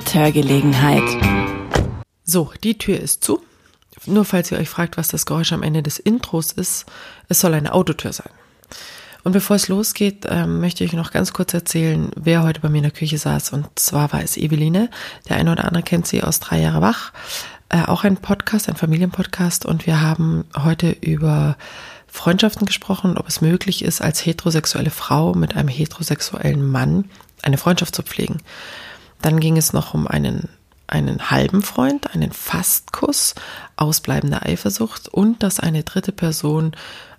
Mithörgelegenheit. So, die Tür ist zu. Nur falls ihr euch fragt, was das Geräusch am Ende des Intros ist, es soll eine Autotür sein. Und bevor es losgeht, ähm, möchte ich noch ganz kurz erzählen, wer heute bei mir in der Küche saß. Und zwar war es Eveline. Der eine oder andere kennt sie aus drei Jahre wach. Äh, auch ein Podcast, ein Familienpodcast. Und wir haben heute über Freundschaften gesprochen, ob es möglich ist, als heterosexuelle Frau mit einem heterosexuellen Mann eine Freundschaft zu pflegen. Dann ging es noch um einen, einen halben Freund, einen Fastkuss, ausbleibende Eifersucht und dass eine dritte Person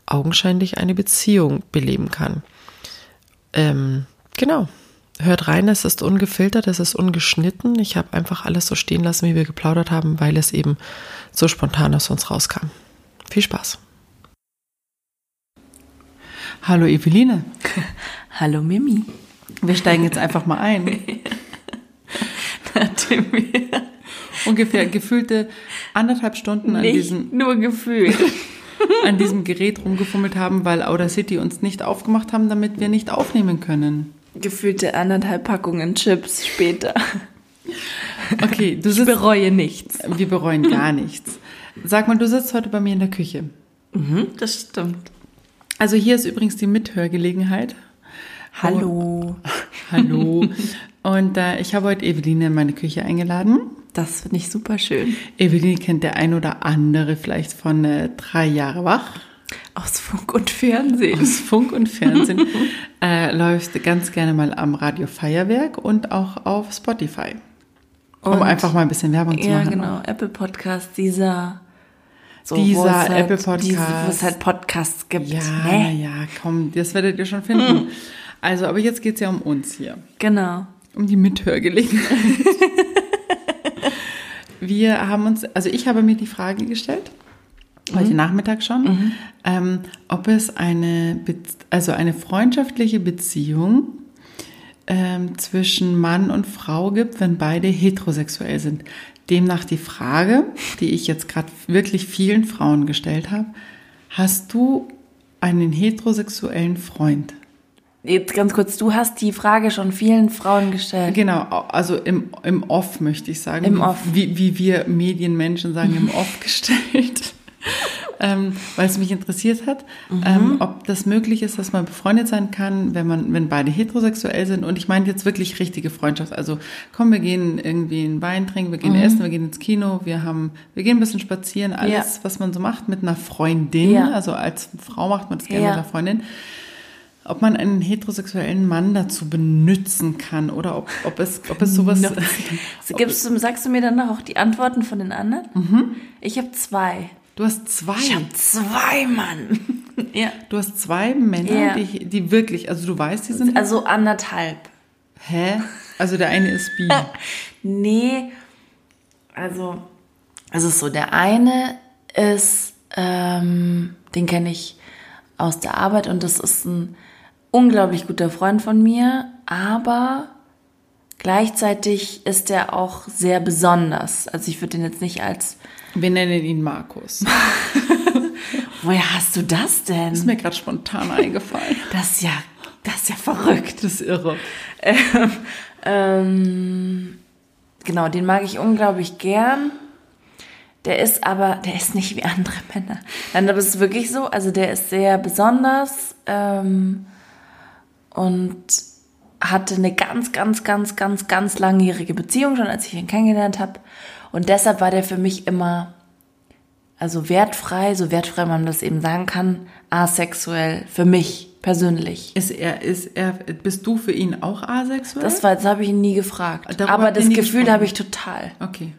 augenscheinlich eine Beziehung beleben kann. Ähm, genau. Hört rein, es ist ungefiltert, es ist ungeschnitten. Ich habe einfach alles so stehen lassen, wie wir geplaudert haben, weil es eben so spontan aus uns rauskam. Viel Spaß. Hallo Eveline. Hallo Mimi. Wir steigen jetzt einfach mal ein. Nachdem wir Ungefähr gefühlte anderthalb Stunden an nicht diesem, nur gefühlt. an diesem Gerät rumgefummelt haben, weil Audacity uns nicht aufgemacht haben, damit wir nicht aufnehmen können. gefühlte anderthalb Packungen Chips später. Okay, du Ich sitzt, bereue nichts. wir bereuen gar nichts. Sag mal, du sitzt heute bei mir in der Küche. Mhm, das stimmt. Also hier ist übrigens die Mithörgelegenheit. Hallo. Hallo. Und äh, ich habe heute Eveline in meine Küche eingeladen. Das finde ich super schön. Eveline kennt der ein oder andere vielleicht von äh, drei Jahre wach. Aus Funk und Fernsehen. Aus Funk und Fernsehen. äh, läuft ganz gerne mal am Radio Feuerwerk und auch auf Spotify. Um Und- einfach mal ein bisschen Werbung zu Ja, machen. genau. Apple Podcast, dieser. So, Dieser es halt, Apple Podcast. Diese, wo es halt Podcasts gibt. Ja, ne? ja, komm, das werdet ihr schon finden. Also, aber jetzt geht's ja um uns hier. Genau. Um die Mithörgelegenheit. Wir haben uns, also ich habe mir die Frage gestellt, heute Nachmittag schon, ähm, ob es eine, Be also eine freundschaftliche Beziehung ähm, zwischen Mann und Frau gibt, wenn beide heterosexuell sind. Demnach die Frage, die ich jetzt gerade wirklich vielen Frauen gestellt habe, hast du einen heterosexuellen Freund? Jetzt ganz kurz, du hast die Frage schon vielen Frauen gestellt. Genau, also im, im Off möchte ich sagen. Im wie, Off. Wie, wie wir Medienmenschen sagen, im Off gestellt. ähm, weil es mich interessiert hat, Mhm. ähm, ob das möglich ist, dass man befreundet sein kann, wenn man, wenn beide heterosexuell sind. Und ich meine jetzt wirklich richtige Freundschaft. Also komm, wir gehen irgendwie einen Wein trinken, wir gehen Mhm. essen, wir gehen ins Kino, wir haben, wir gehen ein bisschen spazieren, alles, Ja. was man so macht mit einer Freundin. Ja. Also als Frau macht man das gerne Ja. mit einer Freundin ob man einen heterosexuellen Mann dazu benutzen kann oder ob, ob, es, ob es sowas. So, Gibst du, sagst du mir dann auch die Antworten von den anderen? Mhm. Ich habe zwei. Du hast zwei. Ich habe zwei, Mann. ja. Du hast zwei Männer, Ja. die, die wirklich, also du weißt, die sind. Also anderthalb. hä? Also der eine ist bi. Nee, also es ist so, der eine ist, ähm, den kenne ich aus der Arbeit und das ist ein unglaublich guter Freund von mir, aber gleichzeitig ist er auch sehr besonders. Also ich würde den jetzt nicht als, Wir nennen ihn Markus. woher hast du das denn? Ist mir gerade spontan eingefallen. Das ist ja, das ist ja verrückt. Das ist irre. Ähm, genau, den mag ich unglaublich gern. Der ist aber, der ist nicht wie andere Männer. Nein, aber es ist wirklich so. Also der ist sehr besonders ähm, und hatte eine ganz, ganz, ganz, ganz, ganz langjährige Beziehung schon, als ich ihn kennengelernt habe. Und deshalb war der für mich immer, also wertfrei, so wertfrei man das eben sagen kann, asexuell für mich persönlich. Ist er, ist er, bist du für ihn auch asexuell? Das war, das habe ich ihn nie gefragt. Darüber aber das Gefühl habe ich total. okay.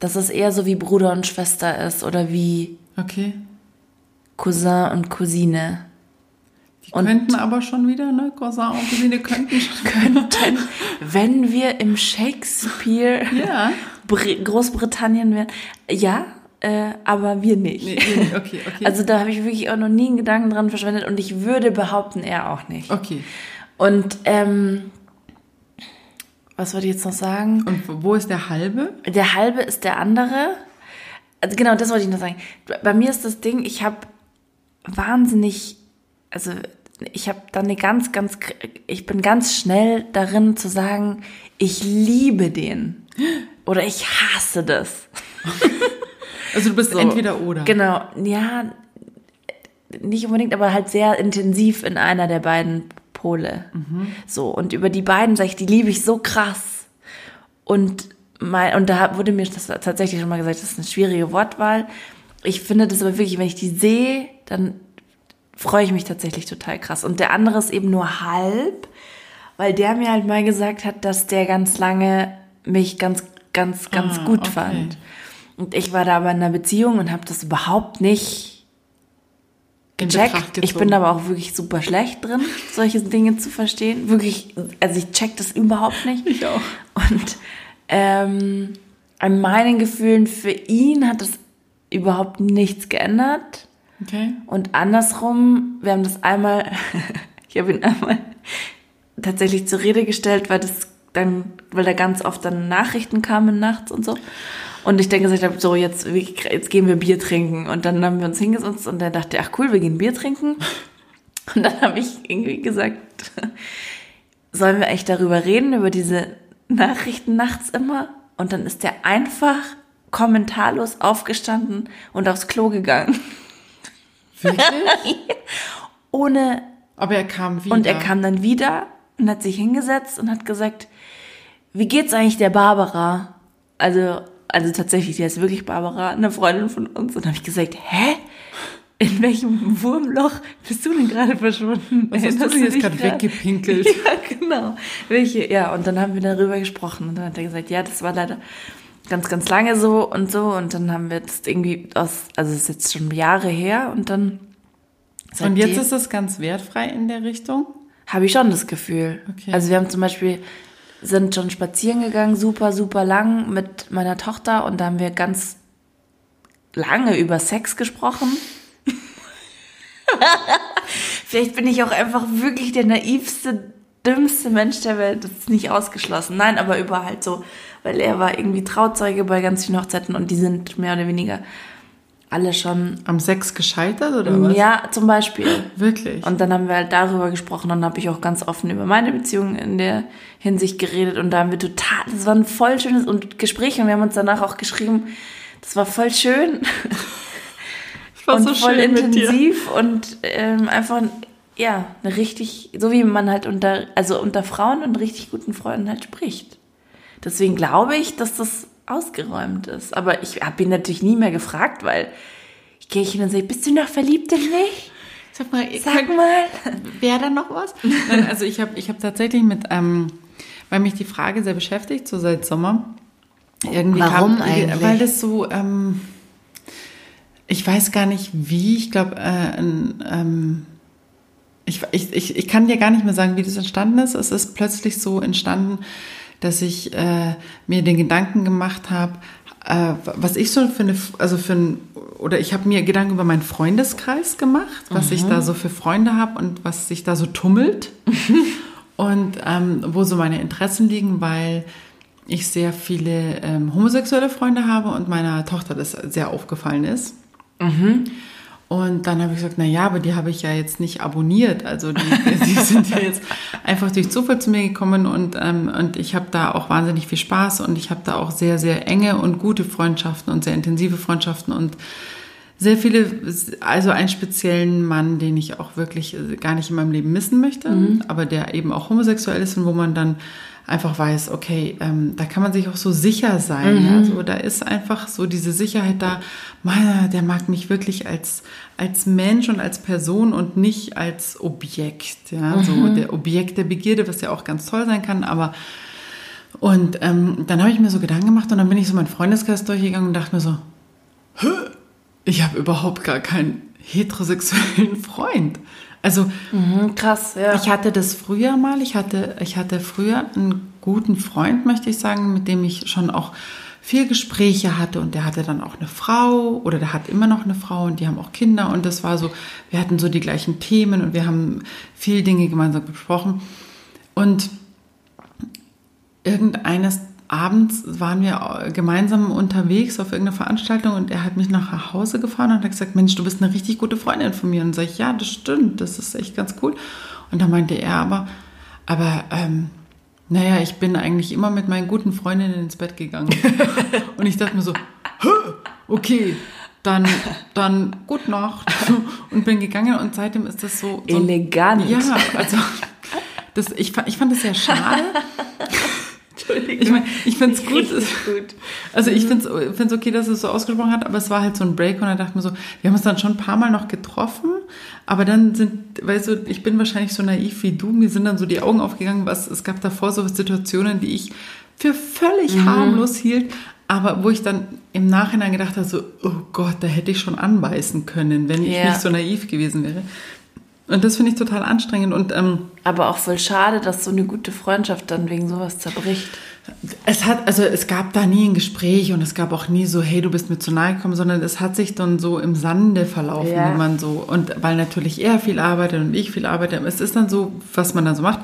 Dass es eher so wie Bruder und Schwester ist oder wie Okay. Cousin und Cousine. Und- könnten aber schon wieder, ne? Cousin und Cousine könnten schon. Könnten, wenn wir im Shakespeare Ja. Br Großbritannien wären. Ja, äh, aber wir nicht. Nee, okay, okay. Also da habe ich wirklich auch noch nie einen Gedanken dran verschwendet und ich würde behaupten, er auch nicht. okay. Und ähm, was wollte ich jetzt noch sagen? Und wo ist der halbe? Der halbe ist der andere. Also genau, das wollte ich noch sagen. Bei mir ist das Ding, ich habe wahnsinnig, also ich habe dann eine ganz, ganz, ich bin ganz schnell darin zu sagen, ich liebe den oder ich hasse das. Also du bist So. entweder oder. Genau, ja, nicht unbedingt, aber halt sehr intensiv in einer der beiden Pole. So, und über die beiden sage ich, die liebe ich so krass. Und, mein, und da wurde mir das tatsächlich schon mal gesagt, das ist eine schwierige Wortwahl. Ich finde das aber wirklich, wenn ich die sehe, dann freue ich mich tatsächlich total krass. Und der andere ist eben nur halb, weil der mir halt mal gesagt hat, dass der ganz lange mich ganz, ganz, ganz Ah, gut okay. fand. Und ich war da aber in einer Beziehung und habe das überhaupt nicht gecheckt. Ich bin aber auch wirklich super schlecht drin, solche Dinge zu verstehen. Wirklich, also ich check das überhaupt nicht. Ich auch. Und ähm, an meinen Gefühlen für ihn hat es überhaupt nichts geändert. Okay. Und andersrum, wir haben das einmal, ich habe ihn einmal tatsächlich zur Rede gestellt, weil das dann, weil da ganz oft dann Nachrichten kamen nachts und so. Und ich dann gesagt habe, so jetzt, jetzt gehen wir Bier trinken. Und dann haben wir uns hingesetzt und er dachte, ach cool, wir gehen Bier trinken. Und dann habe ich irgendwie gesagt, sollen wir echt darüber reden, über diese Nachrichten nachts immer? Und dann ist der einfach kommentarlos aufgestanden und aufs Klo gegangen. Wirklich? Ohne Aber er kam wieder. Und er kam dann wieder und hat sich hingesetzt und hat gesagt, wie geht's eigentlich der Barbara? Also, also tatsächlich, die heißt wirklich Barbara, eine Freundin von uns. Und dann habe ich gesagt, hä? In welchem Wurmloch bist du denn gerade verschwunden? Was hast du denn jetzt gerade weggepinkelt? Ja, genau. Welche, ja, und dann haben wir darüber gesprochen. Und dann hat er gesagt, ja, das war leider ganz, ganz lange so und so. Und dann haben wir das irgendwie aus, also es ist jetzt schon Jahre her und dann. Und jetzt ist es ganz wertfrei in der Richtung? habe ich schon das Gefühl. Okay. Also wir haben zum Beispiel, sind schon spazieren gegangen, super, super lang mit meiner Tochter und da haben wir ganz lange über Sex gesprochen. Vielleicht bin ich auch einfach wirklich der naivste, dümmste Mensch der Welt. Das ist nicht ausgeschlossen. Nein, aber über halt so, weil er war irgendwie Trauzeuge bei ganz vielen Hochzeiten und die sind mehr oder weniger alle schon, Am Sex gescheitert oder was? ja, zum Beispiel. Wirklich? Und dann haben wir halt darüber gesprochen und dann habe ich auch ganz offen über meine Beziehung in der Hinsicht geredet und da haben wir total, das war ein voll schönes und Gespräch und wir haben uns danach auch geschrieben, das war voll schön das war und so voll schön mit dir. intensiv und ähm, einfach, ja, eine richtig, so wie man halt unter, also unter Frauen und richtig guten Freunden halt spricht. Deswegen glaube ich, dass das ausgeräumt ist. Aber ich habe ihn natürlich nie mehr gefragt, weil ich gehe hin und sage, bist du noch verliebt in mich? Sag mal, Sag könnt- mal. Wäre da noch was? Nein, also ich habe ich hab tatsächlich mit, ähm, weil mich die Frage sehr beschäftigt, so seit Sommer. Irgendwie Warum kam, eigentlich? Weil das so, ähm, ich weiß gar nicht wie, ich glaube, äh, ähm, ich, ich, ich, ich kann dir gar nicht mehr sagen, wie das entstanden ist. Es ist plötzlich so entstanden, dass ich äh, mir den Gedanken gemacht habe, äh, was ich so für eine, also für ein, oder ich habe mir Gedanken über meinen Freundeskreis gemacht, was ich da so für Freunde habe und was sich da so tummelt. Und ähm, wo so meine Interessen liegen, weil ich sehr viele ähm, homosexuelle Freunde habe und meiner Tochter das sehr aufgefallen ist. Und dann habe ich gesagt, na ja, aber die habe ich ja jetzt nicht abonniert. Also die, die sind ja jetzt einfach durch Zufall zu mir gekommen und, ähm, und ich habe da auch wahnsinnig viel Spaß und ich habe da auch sehr, sehr enge und gute Freundschaften und sehr intensive Freundschaften und sehr viele, also einen speziellen Mann, den ich auch wirklich äh, gar nicht in meinem Leben missen möchte, aber der eben auch homosexuell ist und wo man dann einfach weiß, okay, ähm, da kann man sich auch so sicher sein. Ja? So, da ist einfach so diese Sicherheit da, man, der mag mich wirklich als, als Mensch und als Person und nicht als Objekt. Ja? So der Objekt der Begierde, was ja auch ganz toll sein kann, aber und ähm, dann habe ich mir so Gedanken gemacht und dann bin ich so meinen Freundeskreis durchgegangen und dachte mir so, Hä? Ich habe überhaupt gar keinen heterosexuellen Freund. Also Mhm, krass, ja. ich hatte das früher mal. Ich hatte, ich hatte früher einen guten Freund, möchte ich sagen, mit dem ich schon auch viel Gespräche hatte und der hatte dann auch eine Frau oder der hat immer noch eine Frau und die haben auch Kinder und das war so, wir hatten so die gleichen Themen und wir haben viel Dinge gemeinsam besprochen und irgendeines abends waren wir gemeinsam unterwegs auf irgendeiner Veranstaltung und er hat mich nach Hause gefahren und hat gesagt, Mensch, du bist eine richtig gute Freundin von mir. Und sage ich, ja, das stimmt, das ist echt ganz cool. Und da meinte er aber, aber ähm, naja, ich bin eigentlich immer mit meinen guten Freundinnen ins Bett gegangen. und ich dachte mir so, okay, dann, dann gut Nacht und bin gegangen und seitdem ist das so, so elegant. Ja, also das, ich, ich fand das sehr schade. Entschuldigung. Ich meine, ich finde es gut. gut. Also ich finde es okay, dass es so ausgesprochen hat, aber es war halt so ein Break und da dachte ich mir so, wir haben uns dann schon ein paar Mal noch getroffen, aber dann sind, weißt du, ich bin wahrscheinlich so naiv wie du, mir sind dann so die Augen aufgegangen, was es gab davor so Situationen, die ich für völlig mhm. harmlos hielt, aber wo ich dann im Nachhinein gedacht habe, so, oh Gott, da hätte ich schon anbeißen können, wenn ich nicht so naiv gewesen wäre. Und das finde ich total anstrengend. Und, ähm, Aber auch voll schade, dass so eine gute Freundschaft dann wegen sowas zerbricht. Es hat, also es gab da nie ein Gespräch und es gab auch nie so, hey, du bist mir zu nahe gekommen, sondern es hat sich dann so im Sande verlaufen, ja. wie man so, und weil natürlich er viel arbeitet und ich viel arbeite, es ist dann so, was man dann so macht.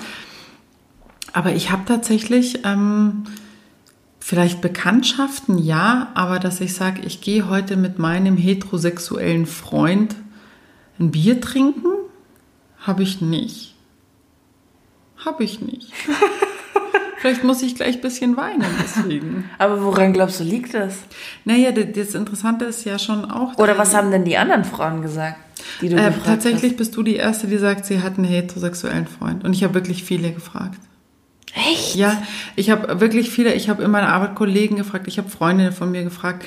Aber ich habe tatsächlich ähm, vielleicht Bekanntschaften, ja, aber dass ich sage, ich gehe heute mit meinem heterosexuellen Freund ein Bier trinken habe ich nicht. Habe ich nicht. Vielleicht muss ich gleich ein bisschen weinen deswegen. Aber woran glaubst du, liegt das? Naja, das Interessante ist ja schon auch. Oder was haben denn die anderen Frauen gesagt, die du äh, gefragt Tatsächlich hast? bist du die Erste, die sagt, sie hat einen heterosexuellen Freund. Und ich habe wirklich viele gefragt. Echt? Ja, ich habe wirklich viele, ich habe in meiner Arbeit Kollegen gefragt, ich habe Freundinnen von mir gefragt.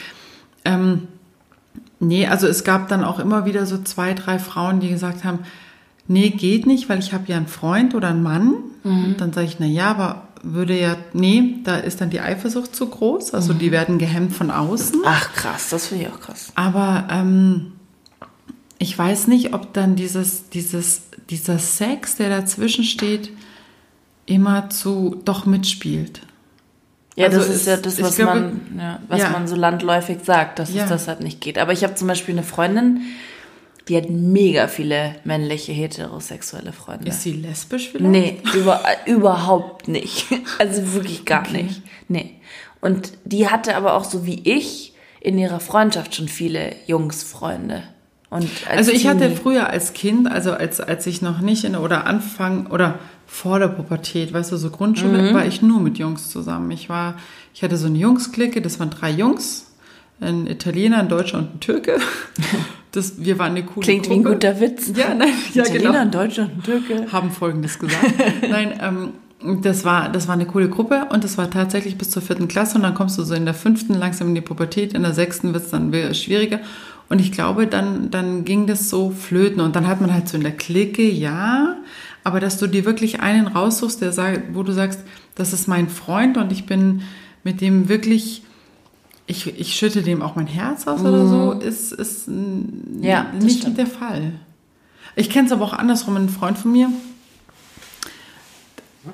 Ähm, nee, also es gab dann auch immer wieder so zwei, drei Frauen, die gesagt haben, nee, geht nicht, weil ich habe ja einen Freund oder einen Mann. Mhm. dann sage ich, na ja, aber würde ja, nee, da ist dann die Eifersucht zu groß. Also mhm. die werden gehemmt von außen. Ach krass, das finde ich auch krass. Aber ähm, ich weiß nicht, ob dann dieses, dieses, dieser Sex, der dazwischen steht, immer zu doch mitspielt. Ja, also das ist, ist ja das, was, glaube, man, ja, was ja. man so landläufig sagt, dass ja. es deshalb nicht geht. Aber ich habe zum Beispiel eine Freundin, die hat mega viele männliche heterosexuelle Freunde. Ist sie lesbisch vielleicht? Nee, über, überhaupt nicht. Also wirklich gar okay. nicht. Nee. Und die hatte aber auch so wie ich in ihrer Freundschaft schon viele Jungsfreunde. Und also ich hatte früher als Kind, also als, als ich noch nicht in oder Anfang oder vor der Pubertät, weißt du, so Grundschule, mhm. war ich nur mit Jungs zusammen. Ich war, ich hatte so eine Jungsklicke, das waren drei Jungs, ein Italiener, ein Deutscher und ein Türke. Das, wir waren eine coole Klingt Gruppe. wie ein guter Witz. Ja, nein, ja, Italiener, genau. und ein Türke. Haben Folgendes gesagt. nein, ähm, das war, das war eine coole Gruppe und das war tatsächlich bis zur vierten Klasse und dann kommst du so in der fünften langsam in die Pubertät, in der sechsten wird es dann schwieriger und ich glaube, dann, dann ging das so flöten und dann hat man halt so in der Clique, ja, aber dass du dir wirklich einen raussuchst, der sagt, wo du sagst, das ist mein Freund und ich bin mit dem wirklich ich, ich schütte dem auch mein Herz aus mhm. oder so, mhm. ist, ist ja, nicht stimmt. der Fall. Ich kenne es aber auch andersrum. Ein Freund von mir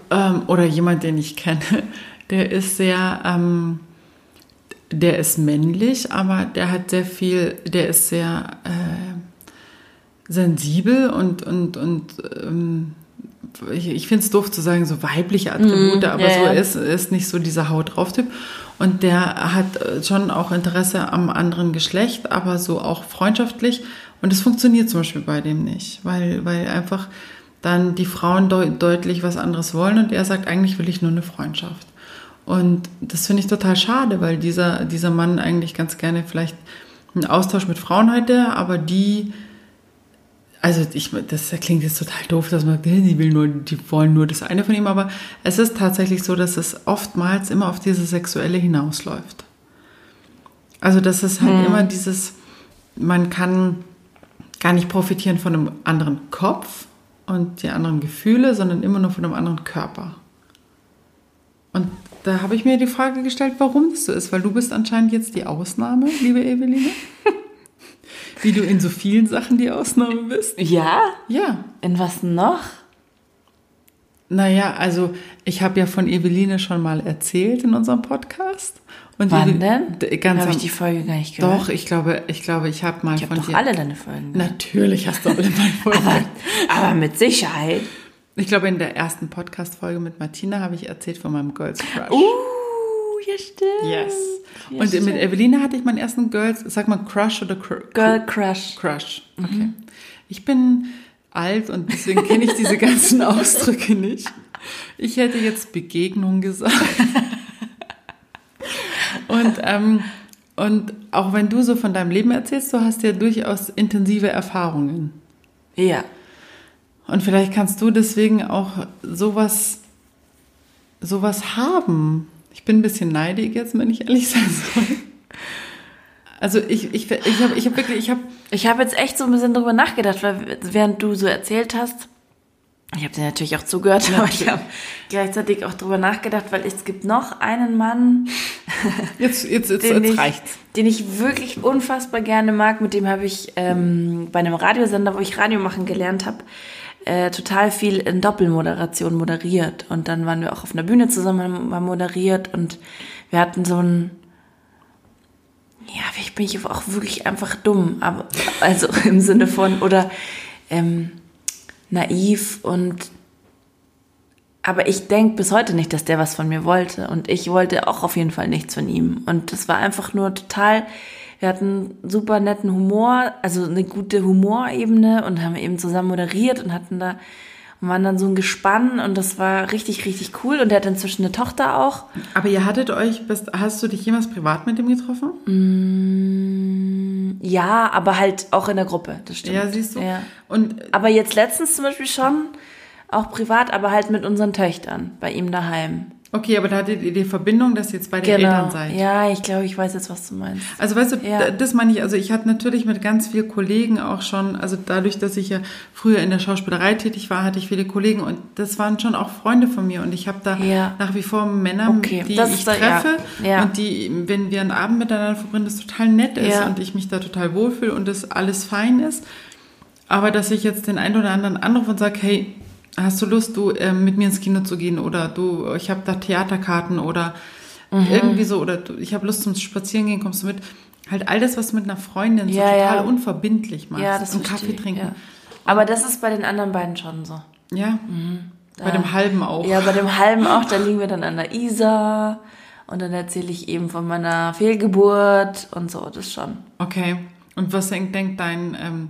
ähm, oder jemand, den ich kenne, der ist sehr, ähm, der ist männlich, aber der hat sehr viel, der ist sehr äh, sensibel und, und, und ähm, ich, ich finde es doof zu sagen, so weibliche Attribute, mm, aber ja, so. Ist, ist nicht so dieser Haut drauf Typ. Und der hat äh, schon auch Interesse am anderen Geschlecht, aber so auch freundschaftlich. Und es funktioniert zum Beispiel bei dem nicht, weil, weil einfach dann die Frauen deut deutlich was anderes wollen und er sagt, eigentlich will ich nur eine Freundschaft. Und das finde ich total schade, weil dieser, dieser Mann eigentlich ganz gerne vielleicht einen Austausch mit Frauen hätte, aber die also ich, das klingt jetzt total doof, dass man, die will nur, die wollen nur das eine von ihm, aber es ist tatsächlich so, dass es oftmals immer auf diese sexuelle hinausläuft. Also das ist halt hm. immer dieses, man kann gar nicht profitieren von einem anderen Kopf und die anderen Gefühle, sondern immer nur von einem anderen Körper. Und da habe ich mir die Frage gestellt, warum das so ist, weil du bist anscheinend jetzt die Ausnahme, liebe Eveline. Wie du in so vielen Sachen die Ausnahme bist? Ja? Ja. In was noch? Naja, also ich habe ja von Eveline schon mal erzählt in unserem Podcast. Und Wann denn? Ganz habe ich die Folge gar nicht gehört. Doch, ich glaube, ich glaube, ich habe mal ich hab von doch dir. alle deine Folgen. Gehört. Natürlich hast du alle meine Folgen. aber, aber mit Sicherheit. Ich glaube, in der ersten Podcast-Folge mit Martina habe ich erzählt von meinem Girls Crush. Uh, ja, stimmt. Yes. Ja, Und stimmt. mit Eveline hatte ich meinen ersten Girls, sag mal Crush oder Cr Girl Crush. Crush. Okay. Ich bin alt und deswegen kenne ich diese ganzen Ausdrücke nicht. Ich hätte jetzt Begegnung gesagt. Und, ähm, und auch wenn du so von deinem Leben erzählst, du hast ja durchaus intensive Erfahrungen. Ja. Und vielleicht kannst du deswegen auch sowas, sowas haben. Ich bin ein bisschen neidig jetzt, wenn ich ehrlich sein soll. Also ich, ich, ich habe ich hab wirklich, ich habe Ich habe jetzt echt so ein bisschen drüber nachgedacht, weil während du so erzählt hast, ich habe dir natürlich auch zugehört, aber ich habe gleichzeitig auch drüber nachgedacht, weil es gibt noch einen Mann, jetzt, jetzt, jetzt, den, jetzt ich, reicht's. den ich wirklich unfassbar gerne mag. Mit dem habe ich ähm, bei einem Radiosender, wo ich Radio machen gelernt habe, äh, total viel in Doppelmoderation moderiert. Und dann waren wir auch auf einer Bühne zusammen, haben moderiert und wir hatten so ein ja, ich bin ich auch wirklich einfach dumm, aber also im Sinne von oder ähm, naiv und aber ich denke bis heute nicht, dass der was von mir wollte und ich wollte auch auf jeden Fall nichts von ihm und das war einfach nur total wir hatten super netten Humor, also eine gute Humorebene und haben eben zusammen moderiert und hatten da und waren dann so ein Gespann und das war richtig, richtig cool. Und der hat inzwischen eine Tochter auch. Aber ihr hattet euch, hast du dich jemals privat mit ihm getroffen? Ja, aber halt auch in der Gruppe, das stimmt. Ja, siehst du. Ja. Und Aber jetzt letztens zum Beispiel schon, auch privat, aber halt mit unseren Töchtern bei ihm daheim. Okay, aber da hattet ihr die Verbindung, dass ihr jetzt bei den Eltern seid. Genau. Ja, ich glaube, ich weiß jetzt, was du meinst. Also weißt du, Ja. da- das meine ich, also ich hatte natürlich mit ganz vielen Kollegen auch schon, also dadurch, dass ich ja früher in der Schauspielerei tätig war, hatte ich viele Kollegen und das waren schon auch Freunde von mir und ich habe da Ja. nach wie vor Männer, Okay, die das ich da- treffe Ja. und die, wenn wir einen Abend miteinander verbringen, das total nett ist und ich mich da total wohlfühle und das alles fein ist. Aber dass ich jetzt den einen oder anderen anrufe und sage, hey, hast du Lust, du ähm, mit mir ins Kino zu gehen oder du, ich habe da Theaterkarten oder Mhm. irgendwie so oder du, ich habe Lust zum Spazierengehen, kommst du mit? Halt all das, was du mit einer Freundin so Ja, total ja. unverbindlich machst. Ja, das und Kaffee trinken. Ja. Aber das ist bei den anderen beiden schon so. Ja. Bei dem halben auch. Ja, bei dem halben auch, da liegen wir dann an der Isar und dann erzähle ich eben von meiner Fehlgeburt und so, das schon. Okay. Und was denkt, denkt dein ähm,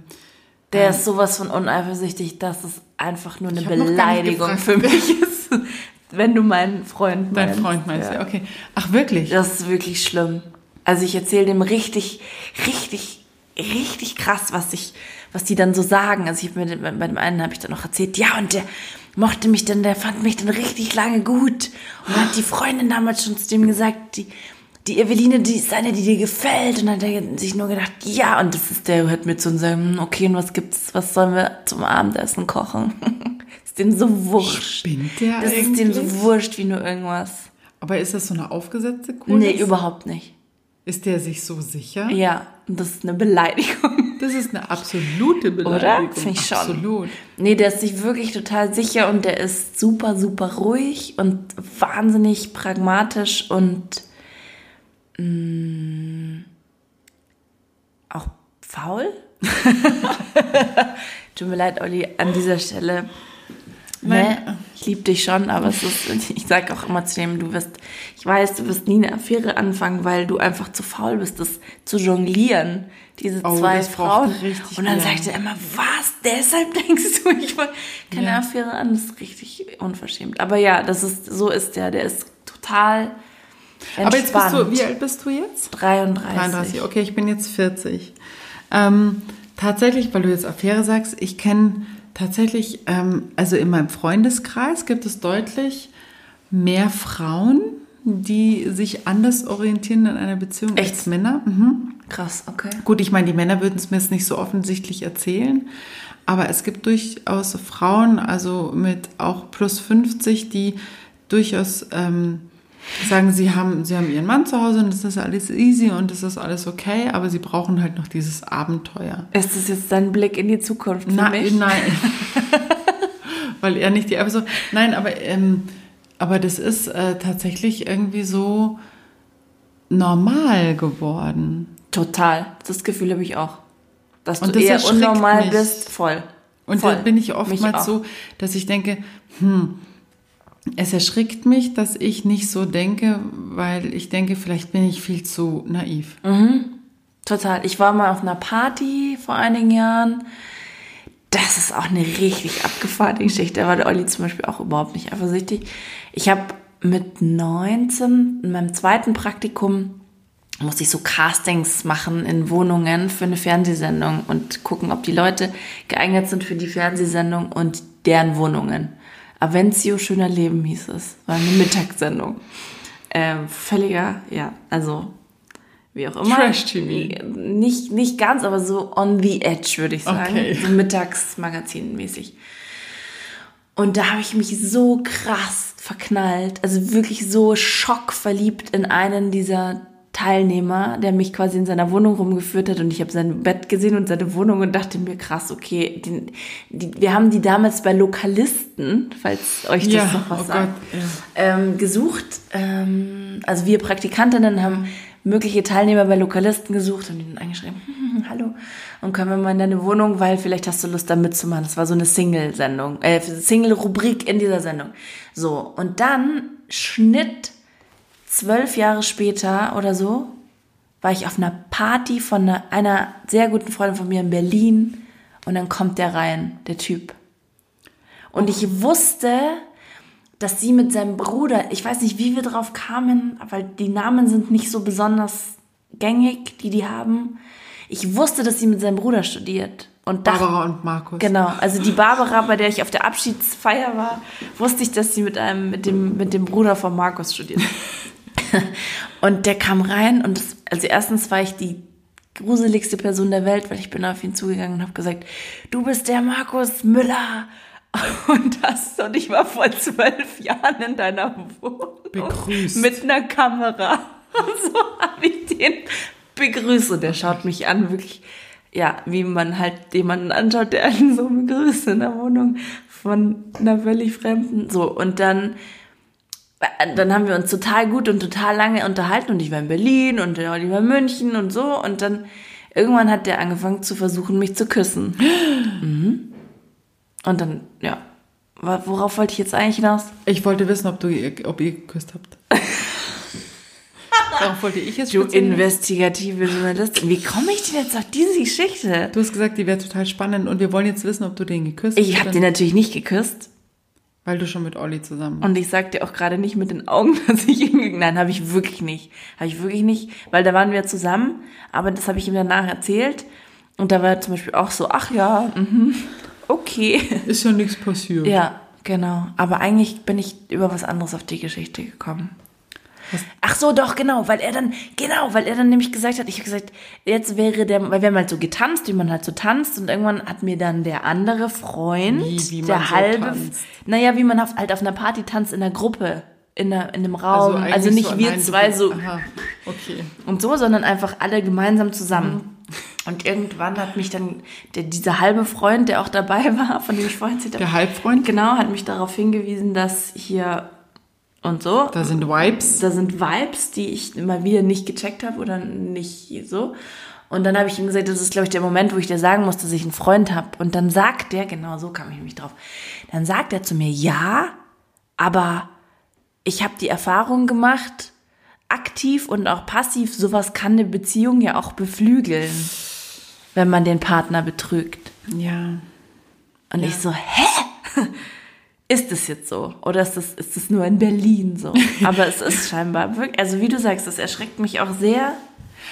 Der ist sowas von uneifersüchtig, dass es einfach nur eine Beleidigung für mich ist. Wenn du meinen Freund dein meinst. Freund meinst? Ja. Ja. Okay. Ach wirklich? Das ist wirklich schlimm. Also ich erzähle dem richtig, richtig, richtig krass, was ich, was die dann so sagen. Also ich mir bei dem einen habe ich dann noch erzählt, ja und der mochte mich dann, der fand mich dann richtig lange gut und hat die Freundin damals schon zu dem gesagt, die die Eveline, die ist eine, die dir gefällt. Und dann hat er sich nur gedacht, ja, und das ist der, hört mir zu und sagt, hm, okay, und was gibt's, was sollen wir zum Abendessen kochen? ist dem so wurscht. Spinnt der Das ist dem eigentlich? so wurscht wie nur irgendwas. Aber ist das so eine aufgesetzte Coolness? Nee, überhaupt nicht. Ist der sich so sicher? Ja, und das ist eine Beleidigung. Das ist eine absolute Oder? Beleidigung. Finde ich schon. Absolut. Nee, der ist sich wirklich total sicher und der ist super, super ruhig und wahnsinnig pragmatisch und mh, auch faul. Tut mir leid, Olli, an dieser Stelle. Ne? Ich liebe dich schon, aber es ist, ich sage auch immer zu dem, du wirst, ich weiß, du wirst nie eine Affäre anfangen, weil du einfach zu faul bist, das zu jonglieren, diese Oh, zwei Frauen. Und dann sagt er immer, was? Deshalb denkst du, ich wollte keine Ja. Affäre an? Das ist richtig unverschämt. Aber ja, das ist, so ist der, der ist total entspannt. Aber jetzt bist du, wie alt bist du jetzt? 33. 33, okay, ich bin jetzt 40. Ähm, tatsächlich, weil du jetzt Affäre sagst, ich kenne tatsächlich, ähm, also in meinem Freundeskreis gibt es deutlich mehr Frauen, die sich anders orientieren in einer Beziehung Echt? als Männer. Mhm. Krass, okay. Gut, ich meine, die Männer würden es mir jetzt nicht so offensichtlich erzählen, aber es gibt durchaus Frauen, also mit auch plus 50, die durchaus ähm, sagen, sie haben, sie haben ihren Mann zu Hause und das ist alles easy und das ist alles okay, aber sie brauchen halt noch dieses Abenteuer. Ist das jetzt dein Blick in die Zukunft für Na, mich? nein. Weil er nicht die, so, nein, aber, ähm, aber das ist äh, tatsächlich irgendwie so normal geworden. Total. Das Gefühl habe ich auch. Dass Und du das eher unnormal mich. bist, voll. Und voll. da bin ich oftmals so, dass ich denke, hm, Es erschrickt mich, dass ich nicht so denke, weil ich denke, vielleicht bin ich viel zu naiv. Total. Ich war mal auf einer Party vor einigen Jahren. Das ist auch eine richtig abgefahrene Geschichte. Da war der Olli zum Beispiel auch überhaupt nicht eifersüchtig. Ich habe mit 19, in meinem zweiten Praktikum, musste ich so Castings machen in Wohnungen für eine Fernsehsendung und gucken, ob die Leute geeignet sind für die Fernsehsendung und deren Wohnungen. Avencio Schöner Leben hieß es. War eine Mittagssendung. Ähm, völliger, ja, also wie auch immer. Trash-TV. Nicht, nicht ganz, aber so on the edge, würde ich sagen. Okay. So Mittagsmagazin-mäßig. Und da habe ich mich so krass verknallt, also wirklich so schockverliebt in einen dieser Teilnehmer, der mich quasi in seiner Wohnung rumgeführt hat und ich habe sein Bett gesehen und seine Wohnung und dachte mir, krass, okay, die, die, wir haben die damals bei Lokalisten, falls euch das Ja, noch was oh sagt, Gott, ähm, gesucht. Ähm, also wir Praktikantinnen haben mögliche Teilnehmer bei Lokalisten gesucht und ihnen angeschrieben, hm, hallo, und können wir mal in deine Wohnung, weil vielleicht hast du Lust da mitzumachen. Das war so eine Single-Sendung, äh, Single-Rubrik in dieser Sendung. So, und dann Schnitt zwölf Jahre später oder so, war ich auf einer Party von einer, einer sehr guten Freundin von mir in Berlin und dann kommt der rein, der Typ. Und ich wusste, dass sie mit seinem Bruder, ich weiß nicht, wie wir drauf kamen, weil die Namen sind nicht so besonders gängig, die die haben. Ich wusste, dass sie mit seinem Bruder studiert. Und dachte, Barbara und Markus. Genau, also die Barbara, bei der ich auf der Abschiedsfeier war, wusste ich, dass sie mit einem, mit dem, mit dem Bruder von Markus studiert. und der kam rein und das, also erstens war ich die gruseligste Person der Welt, weil ich bin auf ihn zugegangen und habe gesagt, du bist der Markus Müller. Und das, und ich war vor zwölf Jahren in deiner Wohnung. Begrüßt. Mit einer Kamera. Und so habe ich den begrüßt. Und der schaut mich an, wirklich, ja, wie man halt jemanden anschaut, der einen so begrüßt in der Wohnung von einer völlig Fremden. So, und dann, dann haben wir uns total gut und total lange unterhalten und ich war in Berlin und der Olli war in München und so und dann irgendwann hat der angefangen zu versuchen, mich zu küssen. Mhm. Und dann, ja, worauf wollte ich jetzt eigentlich hinaus? Ich wollte wissen, ob, du, ob ihr geküsst habt. Darauf wollte ich jetzt Du investigative Journalistin. Wie komme ich denn jetzt auf diese Geschichte? Du hast gesagt, die wäre total spannend und wir wollen jetzt wissen, ob du den geküsst Ich hast. habe den natürlich nicht geküsst. Weil du schon mit Olli zusammen Und ich sag dir auch gerade nicht mit den Augen, dass ich ihn... Nein, habe ich wirklich nicht. Habe ich wirklich nicht. Weil da waren wir zusammen, aber das habe ich ihm danach erzählt. Und da war er zum Beispiel auch so, ach ja, mhm, okay. Ist ja nichts passiert. Ja, genau. Aber eigentlich bin ich über was anderes auf die Geschichte gekommen. Ach so, doch, genau, weil er dann, genau, weil er dann nämlich gesagt hat, ich habe gesagt, jetzt wäre der, weil wir haben halt so getanzt, wie man halt so tanzt und irgendwann hat mir dann der andere Freund, Wie- wie der so halbe, tanzt? naja, wie man halt auf einer Party tanzt in der Gruppe, in, einem Raum, also, eigentlich nicht so, wir zwei so Aha, okay. und so, sondern einfach alle gemeinsam zusammen. Und irgendwann hat mich dann der, dieser halbe Freund, der auch dabei war, von dem ich vorhin erzählt habe, Der Halbfreund? Genau, hat mich darauf hingewiesen, dass hier und so, Da sind Vibes. da sind Vibes, die ich mal wieder nicht gecheckt habe oder nicht so. Und dann habe ich ihm gesagt, das ist, glaube ich, der Moment, wo ich dir sagen muss, dass ich einen Freund habe. Und dann sagt der, genau so kam ich nämlich drauf, dann sagt er zu mir, ja, aber ich habe die Erfahrung gemacht, aktiv und auch passiv, sowas kann eine Beziehung ja auch beflügeln, wenn man den Partner betrügt. Ja. Und ich so, hä? Ist es jetzt so? Oder ist das, ist das nur in Berlin so? Aber es ist scheinbar wirklich, also wie du sagst, das erschreckt mich auch sehr.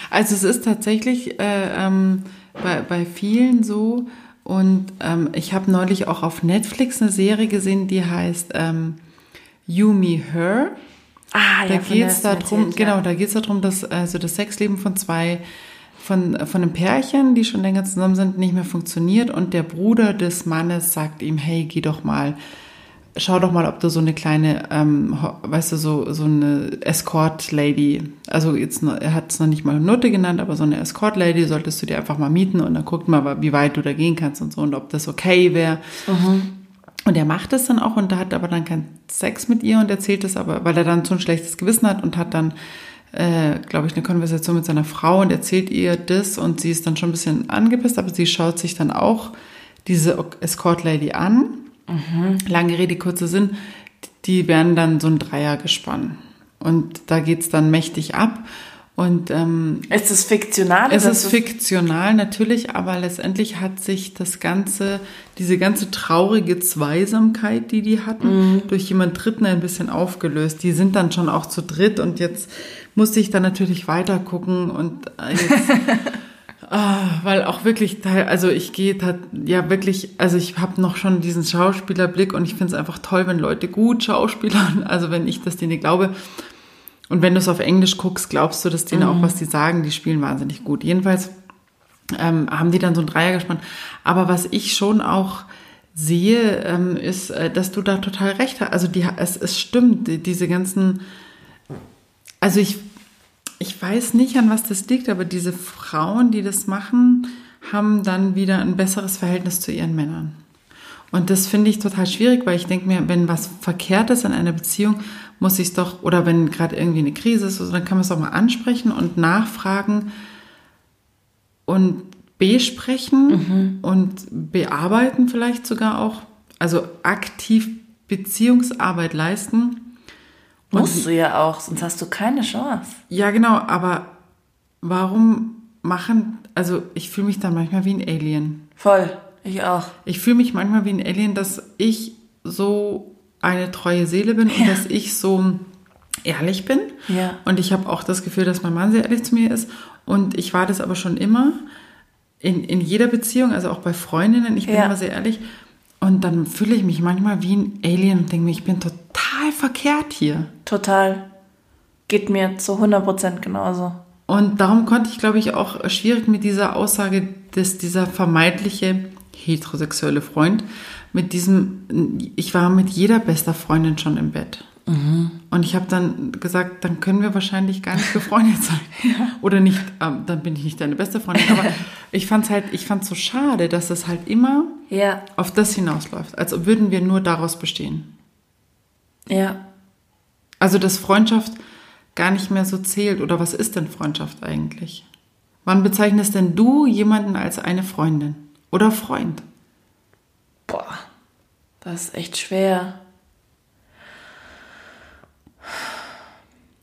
Also es ist tatsächlich äh, ähm, bei, bei vielen so. Und ähm, ich habe neulich auch auf Netflix eine Serie gesehen, die heißt ähm, You Me Her. Ah, Da ja, von geht es der hast du darum, erzählt, genau, ja. da geht es darum, dass also das Sexleben von zwei, von, von einem Pärchen, die schon länger zusammen sind, nicht mehr funktioniert und der Bruder des Mannes sagt ihm, hey, geh doch mal, schau doch mal, ob du so eine kleine, ähm, weißt du, so, so eine Escort-Lady, also jetzt, er hat es noch nicht mal Nutte genannt, aber so eine Escort-Lady solltest du dir einfach mal mieten und dann guck mal, wie weit du da gehen kannst und so und ob das okay wäre. Und er macht es dann auch und da hat aber dann keinen Sex mit ihr und erzählt es aber, weil er dann so ein schlechtes Gewissen hat und hat dann, äh, glaube ich, eine Konversation mit seiner Frau und erzählt ihr das und sie ist dann schon ein bisschen angepisst, aber sie schaut sich dann auch diese Escort Lady an. Lange Rede, kurzer Sinn. die werden dann so ein Dreier gespannt. Und da geht's dann mächtig ab. Und ähm, ist es fiktional? es ist fiktional natürlich, aber letztendlich hat sich das ganze, diese ganze traurige Zweisamkeit, die die hatten, durch jemand Dritten ein bisschen aufgelöst. Die sind dann schon auch zu dritt und jetzt musste ich dann natürlich weiter gucken und äh, jetzt, ah, weil auch wirklich, teil- also ich gehe ja wirklich, also ich habe noch schon diesen Schauspielerblick und ich finde es einfach toll, wenn Leute gut schauspielern, also wenn ich das denen glaube. Und wenn du es auf Englisch guckst, glaubst du, dass denen auch, was die sagen, die spielen wahnsinnig gut. Jedenfalls ähm, haben die dann so ein Dreier gespannt. Aber was ich schon auch sehe, ähm, ist, äh, dass du da total recht hast. Also die, es, es stimmt, die, diese ganzen, also ich, ich weiß nicht, an was das liegt, aber diese Frauen, die das machen, haben dann wieder ein besseres Verhältnis zu ihren Männern. Und das finde ich total schwierig, weil ich denke mir, wenn was verkehrt ist in einer Beziehung, muss ich es doch, oder wenn gerade irgendwie eine Krise ist, oder so, dann kann man es doch mal ansprechen und nachfragen und besprechen und bearbeiten vielleicht sogar auch. Also aktiv Beziehungsarbeit leisten. Musst du ja auch, sonst hast du keine Chance. Ja, genau, aber warum machen, also ich fühle mich dann manchmal wie ein Alien. Voll, ich auch. Ich fühle mich manchmal wie ein Alien, dass ich so eine treue Seele bin und dass ich so ehrlich bin. Ja. Und ich habe auch das Gefühl, dass mein Mann sehr ehrlich zu mir ist. Und ich war das aber schon immer in, in jeder Beziehung, also auch bei Freundinnen. Ich bin Ja. immer sehr ehrlich. Und dann fühle ich mich manchmal wie ein Alien und denke mir, ich bin total verkehrt hier. Total. Geht mir zu 100% genauso. Und darum konnte ich, glaube ich, auch schwierig mit dieser Aussage, dass dieser vermeintliche heterosexuelle Freund mit diesem, ich war mit jeder bester Freundin schon im Bett. Und ich habe dann gesagt, dann können wir wahrscheinlich gar nicht befreundet sein. Oder nicht, ähm, dann bin ich nicht deine beste Freundin. Aber ich fand es halt, ich fand so schade, dass es halt immer Ja, auf das hinausläuft, als würden wir nur daraus bestehen. ja. Also, dass Freundschaft gar nicht mehr so zählt. Oder was ist denn Freundschaft eigentlich? Wann bezeichnest denn du jemanden als eine Freundin oder Freund? Boah, das ist echt schwer.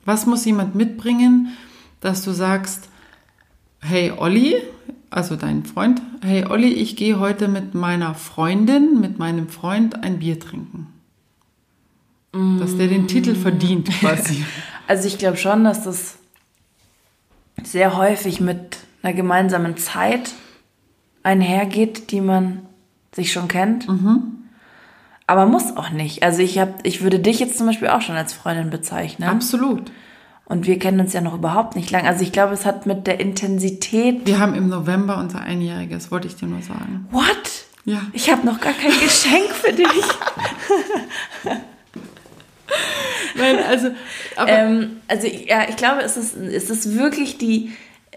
Was muss jemand mitbringen, dass du sagst, hey Olli, also dein Freund, hey Olli, ich gehe heute mit meiner Freundin, mit meinem Freund ein Bier trinken. Dass der den Titel verdient quasi. Also ich glaube schon, dass das sehr häufig mit einer gemeinsamen Zeit einhergeht, die man sich schon kennt. Aber muss auch nicht. Also ich habe, ich würde dich jetzt zum Beispiel auch schon als Freundin bezeichnen. Absolut. Und wir kennen uns ja noch überhaupt nicht lang. Also ich glaube, es hat mit der Intensität. Wir haben im November unser Einjähriges, wollte ich dir nur sagen. What? Ja. Ich habe noch gar kein Geschenk für dich. Nein, also, aber ähm, also ja, ich glaube, es ist, es ist wirklich die,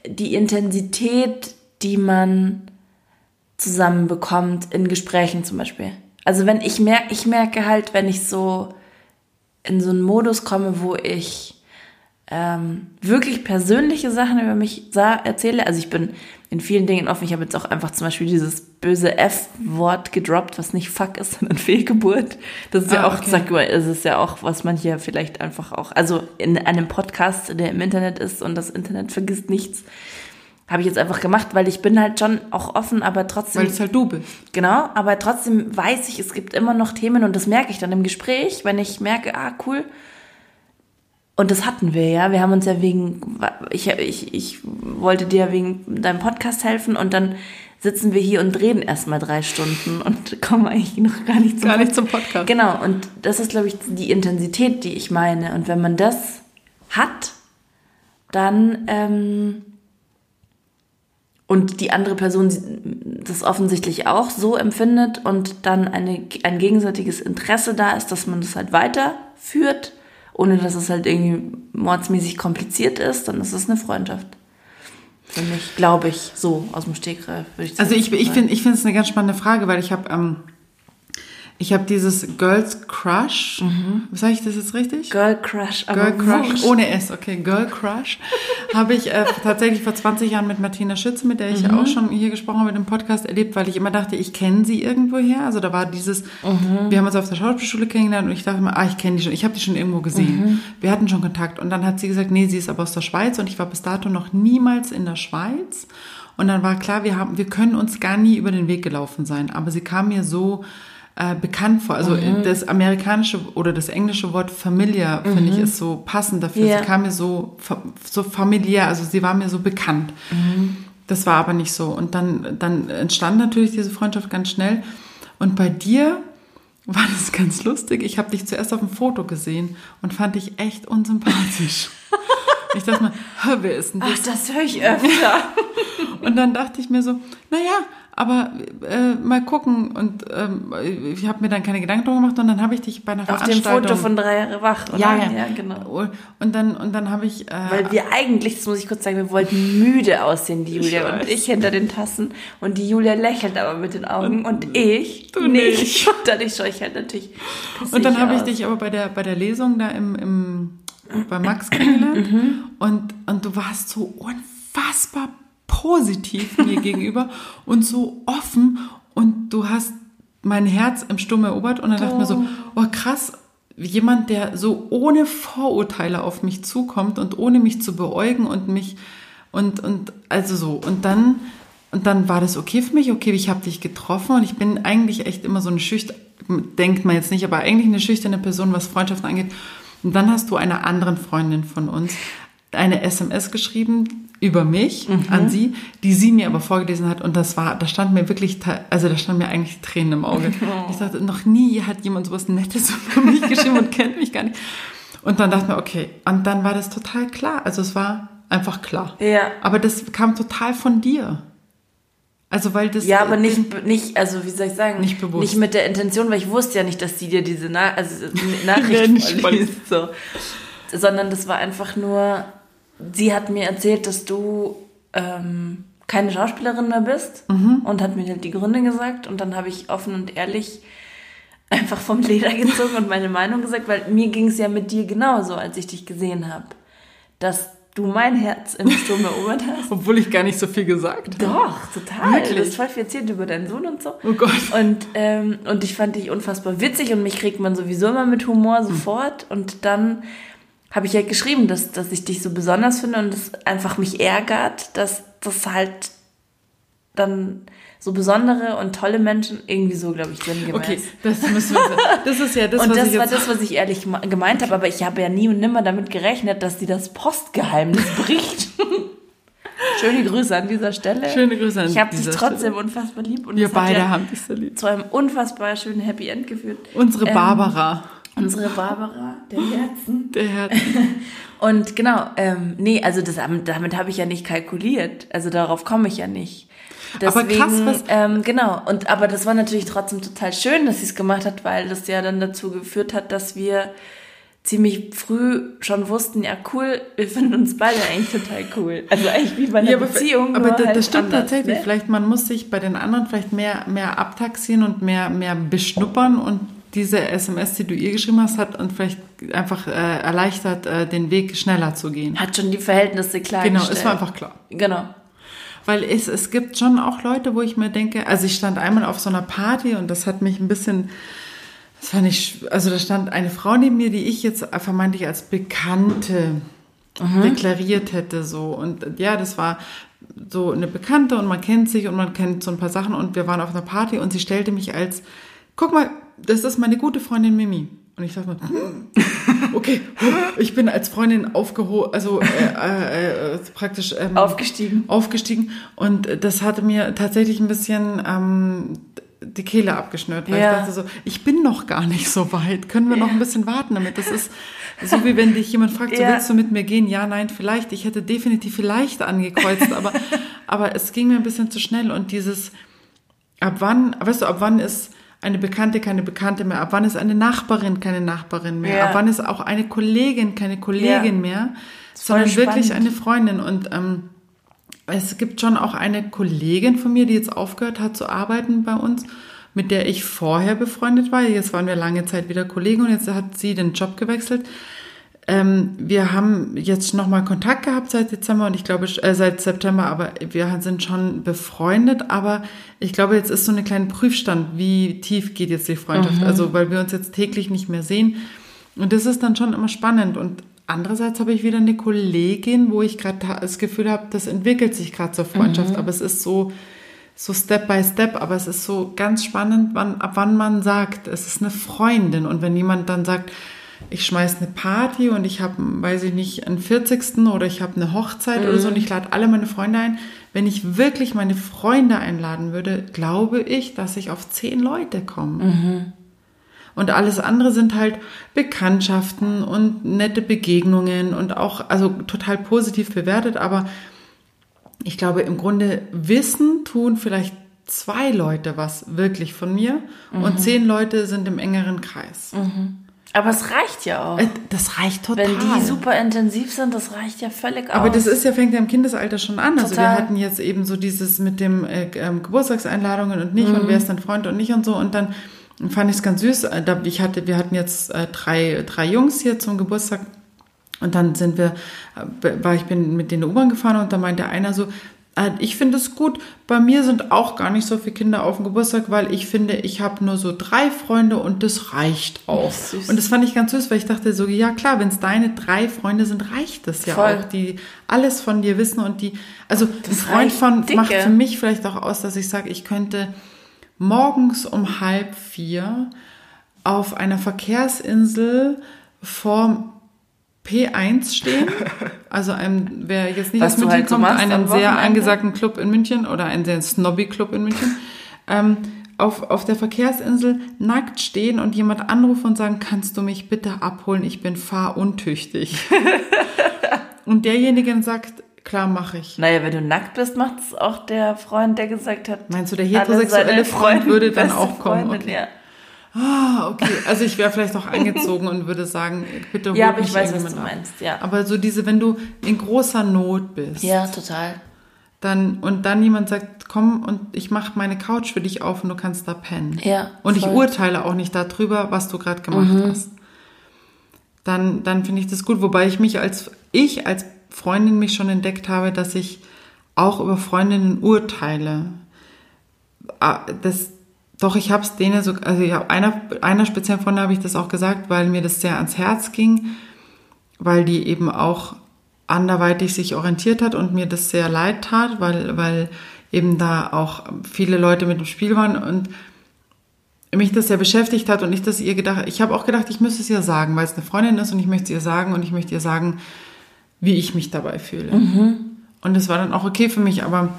die Intensität, die man zusammen bekommt in Gesprächen zum Beispiel. Also wenn ich merke, ich merke halt, wenn ich so in so einen Modus komme, wo ich ähm, wirklich persönliche Sachen über mich erzähle. Also ich bin in vielen Dingen offen. Ich habe jetzt auch einfach zum Beispiel dieses böse F-Wort gedroppt, was nicht Fuck ist, sondern Fehlgeburt. Das ist ja Ah, auch, okay. sag mal, es ist ja auch, was man hier vielleicht einfach auch, also in einem Podcast, der im Internet ist und das Internet vergisst nichts, habe ich jetzt einfach gemacht, weil ich bin halt schon auch offen, aber trotzdem. weil es halt du bist. Genau, aber trotzdem weiß ich, es gibt immer noch Themen und das merke ich dann im Gespräch, wenn ich merke, ah, cool. Und das hatten wir ja. Wir haben uns ja wegen, ich, ich, ich wollte dir wegen deinem Podcast helfen und dann sitzen wir hier und reden erstmal drei Stunden und kommen eigentlich noch gar nicht zum, Gar nicht zum Podcast. Genau, und das ist, glaube ich, die Intensität, die ich meine. Und wenn man das hat, dann ähm, und die andere Person das offensichtlich auch so empfindet und dann eine, ein gegenseitiges Interesse da ist, dass man das halt weiterführt, ohne dass es halt irgendwie mordsmäßig kompliziert ist, dann ist es eine Freundschaft. Für mich, glaube ich, so aus dem Stegreif. Würde ich Also ich, ich finde ich finde es eine ganz spannende Frage, weil ich habe ähm, Ich habe dieses Girls Crush. Sag ich das jetzt richtig? Girl Crush, aber Girl Crush wurscht. ohne S, okay, Girl Crush habe ich äh, tatsächlich vor 20 Jahren mit Martina Schütze, mit der ich Mhm. auch schon hier gesprochen habe, mit dem Podcast erlebt, weil ich immer dachte, ich kenne sie irgendwoher. Also da war dieses, Mhm. wir haben uns auf der Schauspielschule kennengelernt und ich dachte immer, ah, ich kenne die schon, ich habe die schon irgendwo gesehen. Mhm. Wir hatten schon Kontakt und dann hat sie gesagt, nee, sie ist aber aus der Schweiz und ich war bis dato noch niemals in der Schweiz. Und dann war klar, wir haben, wir können uns gar nie über den Weg gelaufen sein. Aber sie kam mir so äh, bekannt vor. Also Mhm. das amerikanische oder das englische Wort familiar, finde ich, ist so passend dafür. Ja. Sie kam mir so, so familiär, also sie war mir so bekannt. Das war aber nicht so. Und dann, dann entstand natürlich diese Freundschaft ganz schnell. Und bei dir war das ganz lustig. Ich habe dich zuerst auf dem Foto gesehen und fand dich echt unsympathisch. ich dachte mir, "Hä, wer ist denn das? Ach, das höre ich öfter. Und dann dachte ich mir so, naja, aber äh, mal gucken. Und ähm, ich habe mir dann keine Gedanken darüber gemacht und dann habe ich dich bei einer Auf dem Veranstaltung... Foto von drei Jahre wach, oder? ja, ja, ja genau. Und dann, und dann habe ich... Äh, Weil wir eigentlich, das muss ich kurz sagen, wir wollten müde aussehen, die Julia Ich und ich hinter den Tassen. Und die Julia lächelt aber mit den Augen und ich Du nicht. nicht. Und dadurch schaue ich halt natürlich Und dann habe ich dich aber bei der, bei der Lesung da im, im, bei Max kennengelernt und, und du warst so unfassbar positiv mir gegenüber und so offen und du hast mein Herz im Sturm erobert und dann dachte ich mir so, oh krass, jemand, der so ohne Vorurteile auf mich zukommt und ohne mich zu beäugen und mich und, und also so und dann und dann war das okay für mich, okay, ich habe dich getroffen und ich bin eigentlich echt immer so eine schüchterne, denkt man jetzt nicht, aber eigentlich eine schüchterne Person, was Freundschaften angeht. Und dann hast du einer anderen Freundin von uns eine SMS geschrieben über mich an sie, die sie mir aber vorgelesen hat und das war, da stand mir wirklich, also da stand mir eigentlich Tränen im Auge. Ich dachte, noch nie hat jemand sowas Nettes über mich geschrieben und kennt mich gar nicht. Und dann dachte ich mir, okay, und dann war das total klar. Also es war einfach klar. Ja. Aber das kam total von dir. Also weil das Ja, aber nicht, nicht, also wie soll ich sagen, Nicht bewusst. Nicht mit der Intention, weil ich wusste ja nicht, dass sie dir diese Na also, Nachricht vorliest, so. Sondern das war einfach nur, sie hat mir erzählt, dass du ähm, keine Schauspielerin mehr bist Mhm. und hat mir halt die Gründe gesagt und dann habe ich offen und ehrlich einfach vom Leder gezogen und meine Meinung gesagt, weil mir ging es ja mit dir genauso, als ich dich gesehen habe, dass du mein Herz im Sturm erobert hast. obwohl ich gar nicht so viel gesagt habe. Doch, total. Wirklich? Du hast voll viel erzählt über deinen Sohn und so. Oh Gott. Und, ähm, und ich fand dich unfassbar witzig und mich kriegt man sowieso immer mit Humor Hm. sofort. Und dann habe ich halt geschrieben, dass, dass ich dich so besonders finde und es einfach mich ärgert, dass das halt dann so besondere und tolle Menschen irgendwie so, glaube ich, sinngemäß. Okay, das müssen wir. Das ist ja das, und was das ich war das, was ich ehrlich gemeint habe, aber ich habe ja nie und nimmer damit gerechnet, dass sie das Postgeheimnis bricht. Schöne Grüße an dieser Stelle. Schöne Grüße an Ich habe dich trotzdem unfassbar lieb. Und wir beide ja haben dich so lieb. zu einem unfassbar schönen Happy End geführt. Unsere Ähm, Barbara, Unsere Barbara, der Herzen. der Herr. Und genau, ähm, nee, also das, damit habe ich ja nicht kalkuliert. Also darauf komme ich ja nicht. Aber Deswegen, krass, was- ähm, genau. Und aber das war natürlich trotzdem total schön, dass sie es gemacht hat, weil das ja dann dazu geführt hat, dass wir ziemlich früh schon wussten, ja cool, wir finden uns beide eigentlich total cool. Also eigentlich wie bei einer Ja, aber, Beziehung. aber nur das, halt das stimmt anders, tatsächlich. Ne? Vielleicht, man muss sich bei den anderen vielleicht mehr, mehr abtaxieren und mehr, mehr beschnuppern und diese SMS, die du ihr geschrieben hast, hat und vielleicht einfach äh, erleichtert, äh, den Weg schneller zu gehen. Hat schon die Verhältnisse Genau, klargestellt. es war einfach klar. Genau. Weil es, es gibt schon auch Leute, wo ich mir denke, also ich stand einmal auf so einer Party und das hat mich ein bisschen, das fand ich, also da stand eine Frau neben mir, die ich jetzt vermeintlich als Bekannte deklariert hätte, so. Und ja, das war so eine Bekannte und man kennt sich und man kennt so ein paar Sachen und wir waren auf einer Party und sie stellte mich als, guck mal, das ist meine gute Freundin Mimi. Und ich dachte mir, okay, ich bin als Freundin aufgehoben, also äh, äh, äh, praktisch ähm, Aufgestiegen. aufgestiegen und das hatte mir tatsächlich ein bisschen ähm, die Kehle abgeschnürt, weil Ja. ich dachte so, ich bin noch gar nicht so weit, können wir noch ein bisschen warten damit? Das ist so wie wenn dich jemand fragt, so Ja. willst du mit mir gehen? Ja, nein, vielleicht. Ich hätte definitiv vielleicht angekreuzt, aber, aber es ging mir ein bisschen zu schnell und dieses, ab wann, weißt du, ab wann ist eine Bekannte keine Bekannte mehr, ab wann ist eine Nachbarin keine Nachbarin mehr, Ja. ab wann ist auch eine Kollegin keine Kollegin Ja. mehr, sondern wirklich eine Freundin und ähm, es gibt schon auch eine Kollegin von mir, die jetzt aufgehört hat zu arbeiten bei uns, mit der ich vorher befreundet war. Jetzt waren wir lange Zeit wieder Kollegen und jetzt hat sie den Job gewechselt. Ähm, wir haben jetzt nochmal Kontakt gehabt seit Dezember und ich glaube, äh, seit September, aber wir sind schon befreundet. Aber ich glaube, jetzt ist so eine kleine Prüfstand, wie tief geht jetzt die Freundschaft. Mhm. Also, weil wir uns jetzt täglich nicht mehr sehen. Und das ist dann schon immer spannend. Und andererseits habe ich wieder eine Kollegin, wo ich gerade das Gefühl habe, das entwickelt sich gerade zur Freundschaft. Mhm. Aber es ist so, so Step by Step, aber es ist so ganz spannend, wann, ab wann man sagt, es ist eine Freundin. Und wenn jemand dann sagt, ich schmeiß eine Party und ich habe, weiß ich nicht, einen 40. oder ich habe eine Hochzeit mhm. oder so und ich lade alle meine Freunde ein. Wenn ich wirklich meine Freunde einladen würde, glaube ich, dass ich auf zehn Leute komme. Mhm. Und alles andere sind halt Bekanntschaften und nette Begegnungen und auch, also total positiv bewertet, aber ich glaube, im Grunde wissen tun vielleicht zwei Leute was wirklich von mir mhm. und zehn Leute sind im engeren Kreis. Mhm. Aber es reicht ja auch. Äh, das reicht total. Wenn die super intensiv sind, das reicht ja völlig aus. Aber das ist ja, fängt ja im Kindesalter schon an. Total. Also wir hatten jetzt eben so dieses mit dem äh, ähm, Geburtstagseinladungen und nicht mhm. und wer ist dein Freund und nicht und so. Und dann fand ich es ganz süß. Äh, ich hatte, wir hatten jetzt äh, drei, drei Jungs hier zum Geburtstag. Und dann sind wir, war ich bin mit denen U-Bahn gefahren und da meinte einer so, äh, ich finde es gut. Bei mir sind auch gar nicht so viele Kinder auf dem Geburtstag, weil ich finde, ich habe nur so drei Freunde und das reicht auch. Das und das fand ich ganz süß, weil ich dachte so, ja klar, wenn es deine drei Freunde sind, reicht das ja Voll. auch, die alles von dir wissen und die, also das ein Freund von dicke. macht für mich vielleicht auch aus, dass ich sage, ich könnte morgens um halb vier auf einer Verkehrsinsel vor P1 stehen. Also einem, wer jetzt nicht Was aus München halt kommt, so einen sehr angesagten Club in München oder einen sehr snobby Club in München. ähm, auf, auf der Verkehrsinsel nackt stehen und jemand anrufen und sagen, kannst du mich bitte abholen, ich bin fahruntüchtig. und derjenige sagt, klar, mache ich. Naja, wenn du nackt bist, macht es auch der Freund, der gesagt hat. Meinst du, der heterosexuelle Freund würde dann auch kommen? Freundin, okay. ja. Ah, okay. Also ich wäre vielleicht auch angezogen und würde sagen, bitte hol Ja, aber ich weiß, was du meinst, ja. Aber so diese, wenn du in großer Not bist. Ja, total. Dann, und dann jemand sagt, komm und ich mache meine Couch für dich auf und du kannst da pennen. Ja. Und voll. ich urteile auch nicht darüber, was du gerade gemacht mhm. hast. Dann, dann finde ich das gut. Wobei ich mich als, ich als Freundin mich schon entdeckt habe, dass ich auch über Freundinnen urteile. Ah, das, doch, ich habe es denen so, also ja, einer, einer speziellen Freundin habe ich das auch gesagt, weil mir das sehr ans Herz ging, weil die eben auch anderweitig sich orientiert hat und mir das sehr leid tat, weil, weil eben da auch viele Leute mit im Spiel waren und mich das sehr beschäftigt hat und ich das ihr gedacht, ich habe auch gedacht, ich müsste es ihr sagen, weil es eine Freundin ist und ich möchte es ihr sagen und ich möchte ihr sagen, wie ich mich dabei fühle. Mhm. Und das war dann auch okay für mich, aber,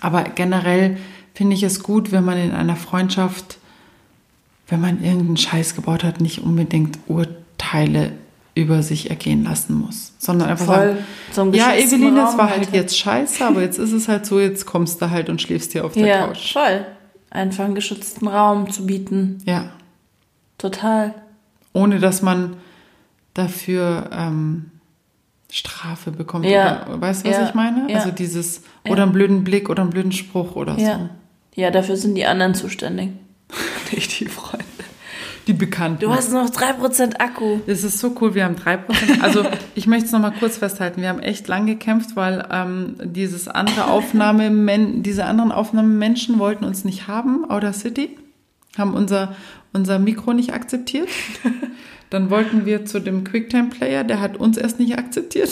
aber generell finde ich es gut, wenn man in einer Freundschaft, wenn man irgendeinen Scheiß gebaut hat, nicht unbedingt Urteile über sich ergehen lassen muss, sondern einfach Voll sagen, ja, Evelyn, das war halt, halt jetzt scheiße, aber jetzt ist es halt so, jetzt kommst du halt und schläfst hier auf der ja, Couch. Voll. Einfach einen geschützten Raum zu bieten. Ja. Total. Ohne dass man dafür ähm, Strafe bekommt. Ja. Oder, weißt du, was ja. ich meine? Ja. Also dieses, oder einen blöden Blick oder einen blöden Spruch oder so. Ja, dafür sind die anderen zuständig. Nicht die Freunde. Die Bekannten. Du hast noch 3% Akku. Das ist so cool, wir haben 3%. Also ich möchte es nochmal kurz festhalten. Wir haben echt lang gekämpft, weil ähm, dieses andere Aufnahme, diese anderen Aufnahmemenschen wollten uns nicht haben, Outer City, haben unser, unser Mikro nicht akzeptiert. Dann wollten wir zu dem QuickTime-Player, der hat uns erst nicht akzeptiert.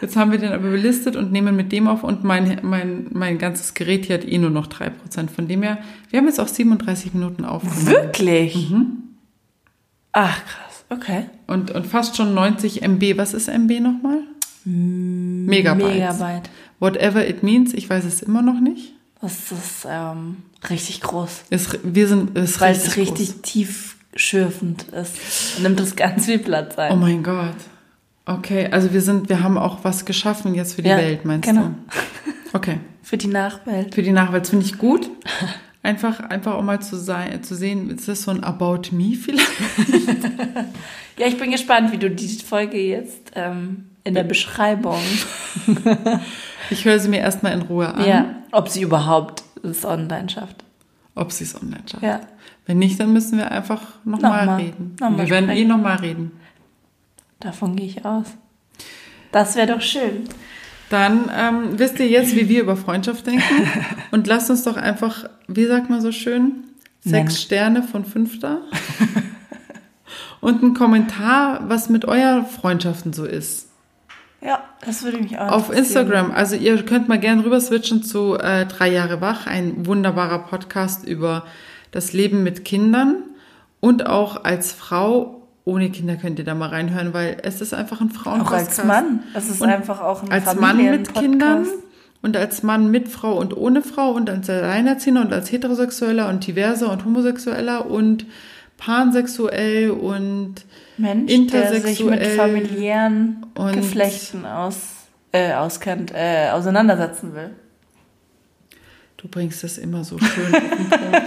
Jetzt haben wir den aber belistet und nehmen mit dem auf und mein, mein, mein ganzes Gerät hier hat eh nur noch 3%. Von dem her, wir haben jetzt auch 37 Minuten aufgenommen. Wirklich? Mhm. Ach, krass. Okay. Und, und fast schon 90 MB. Was ist MB nochmal? Megabyte. Megabyte. Whatever it means, ich weiß es immer noch nicht. Das ist ähm, richtig groß. Ist, wir sind, ist Weil richtig es richtig groß. tief schürfend ist. Nimmt das ganz viel Platz ein. Oh mein Gott. Okay, also wir sind, wir haben auch was geschaffen jetzt für die ja, Welt, meinst genau. du? Okay. für die Nachwelt. Für die Nachwelt, finde ich gut. Einfach, einfach auch mal zu sein, zu sehen, ist das so ein About Me vielleicht? ja, ich bin gespannt, wie du die Folge jetzt ähm, in der Beschreibung. ich höre sie mir erstmal in Ruhe an. Ja, ob sie überhaupt es online schafft. ob sie es online schafft. Ja. Wenn nicht, dann müssen wir einfach nochmal Nochmal. reden. Nochmal wir werden eh sprechen. nochmal reden. Davon gehe ich aus. Das wäre doch schön. Dann ähm, wisst ihr jetzt, wie wir über Freundschaft denken. Und lasst uns doch einfach, wie sagt man so schön, sechs Nennen. Sterne von fünf da. Und ein Kommentar, was mit eurer Freundschaften so ist. Das würde mich auch Auf. Instagram. Also ihr könnt mal gerne rüber switchen zu äh, Drei Jahre wach, ein wunderbarer Podcast über das Leben mit Kindern und auch als Frau ohne Kinder könnt ihr da mal reinhören, weil es ist einfach ein Auch Frauenpodcast. als Mann. Es ist Und einfach auch ein als Mann mit. Kindern und als Mann mit Frau und ohne Frau und als Alleinerziehender und als Heterosexueller und diverser und Homosexueller und pansexuell und Mensch, der sich mit intersexuell familiären und- Geflechten aus, äh, auskennt, äh, auseinandersetzen will. du bringst das immer so schön auf den Punkt.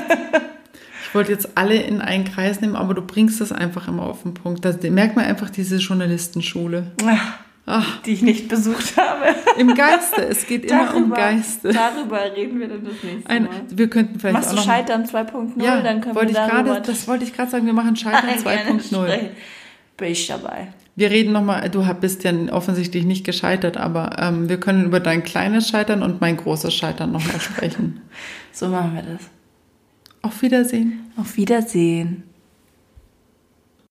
Ich wollte jetzt alle in einen Kreis nehmen, aber du bringst das einfach immer auf den Punkt. Da merkt man einfach diese Journalistenschule. Ach, Die ich nicht besucht habe. im Geiste, es geht immer um Geiste. darüber reden wir dann das nächste Ein, Mal. wir könnten vielleicht Machst auch du Scheitern 2.0, Ja, dann können wir darüber gerade, das wollte ich gerade sagen, wir machen Scheitern gerne 2.0. Bin ich dabei. Wir reden nochmal, du bist ja offensichtlich nicht gescheitert, aber ähm, wir können über dein kleines Scheitern und mein großes Scheitern nochmal sprechen. So machen wir das. Auf Wiedersehen. Auf Wiedersehen.